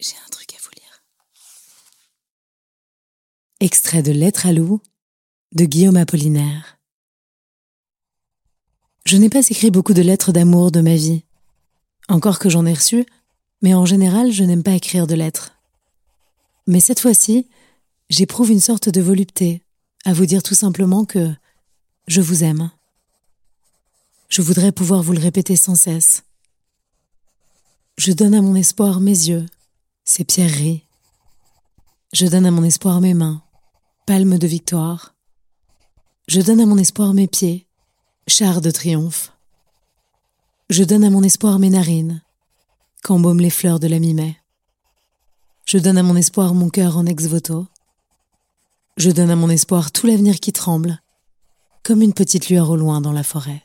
J'ai un truc à vous lire. Extrait de Lettres à Lou de Guillaume Apollinaire. Je n'ai pas écrit beaucoup de lettres d'amour de ma vie. Encore que j'en ai reçu, mais en général, je n'aime pas écrire de lettres. Mais cette fois-ci, j'éprouve une sorte de volupté à vous dire tout simplement que je vous aime. Je voudrais pouvoir vous le répéter sans cesse. Je donne à mon espoir mes yeux, ses pierreries. Je donne à mon espoir mes mains, palmes de victoire. Je donne à mon espoir mes pieds, chars de triomphe. Je donne à mon espoir mes narines, qu'embaument les fleurs de la mi-mai. Je donne à mon espoir mon cœur en ex-voto. Je donne à mon espoir tout l'avenir qui tremble, comme une petite lueur au loin dans la forêt.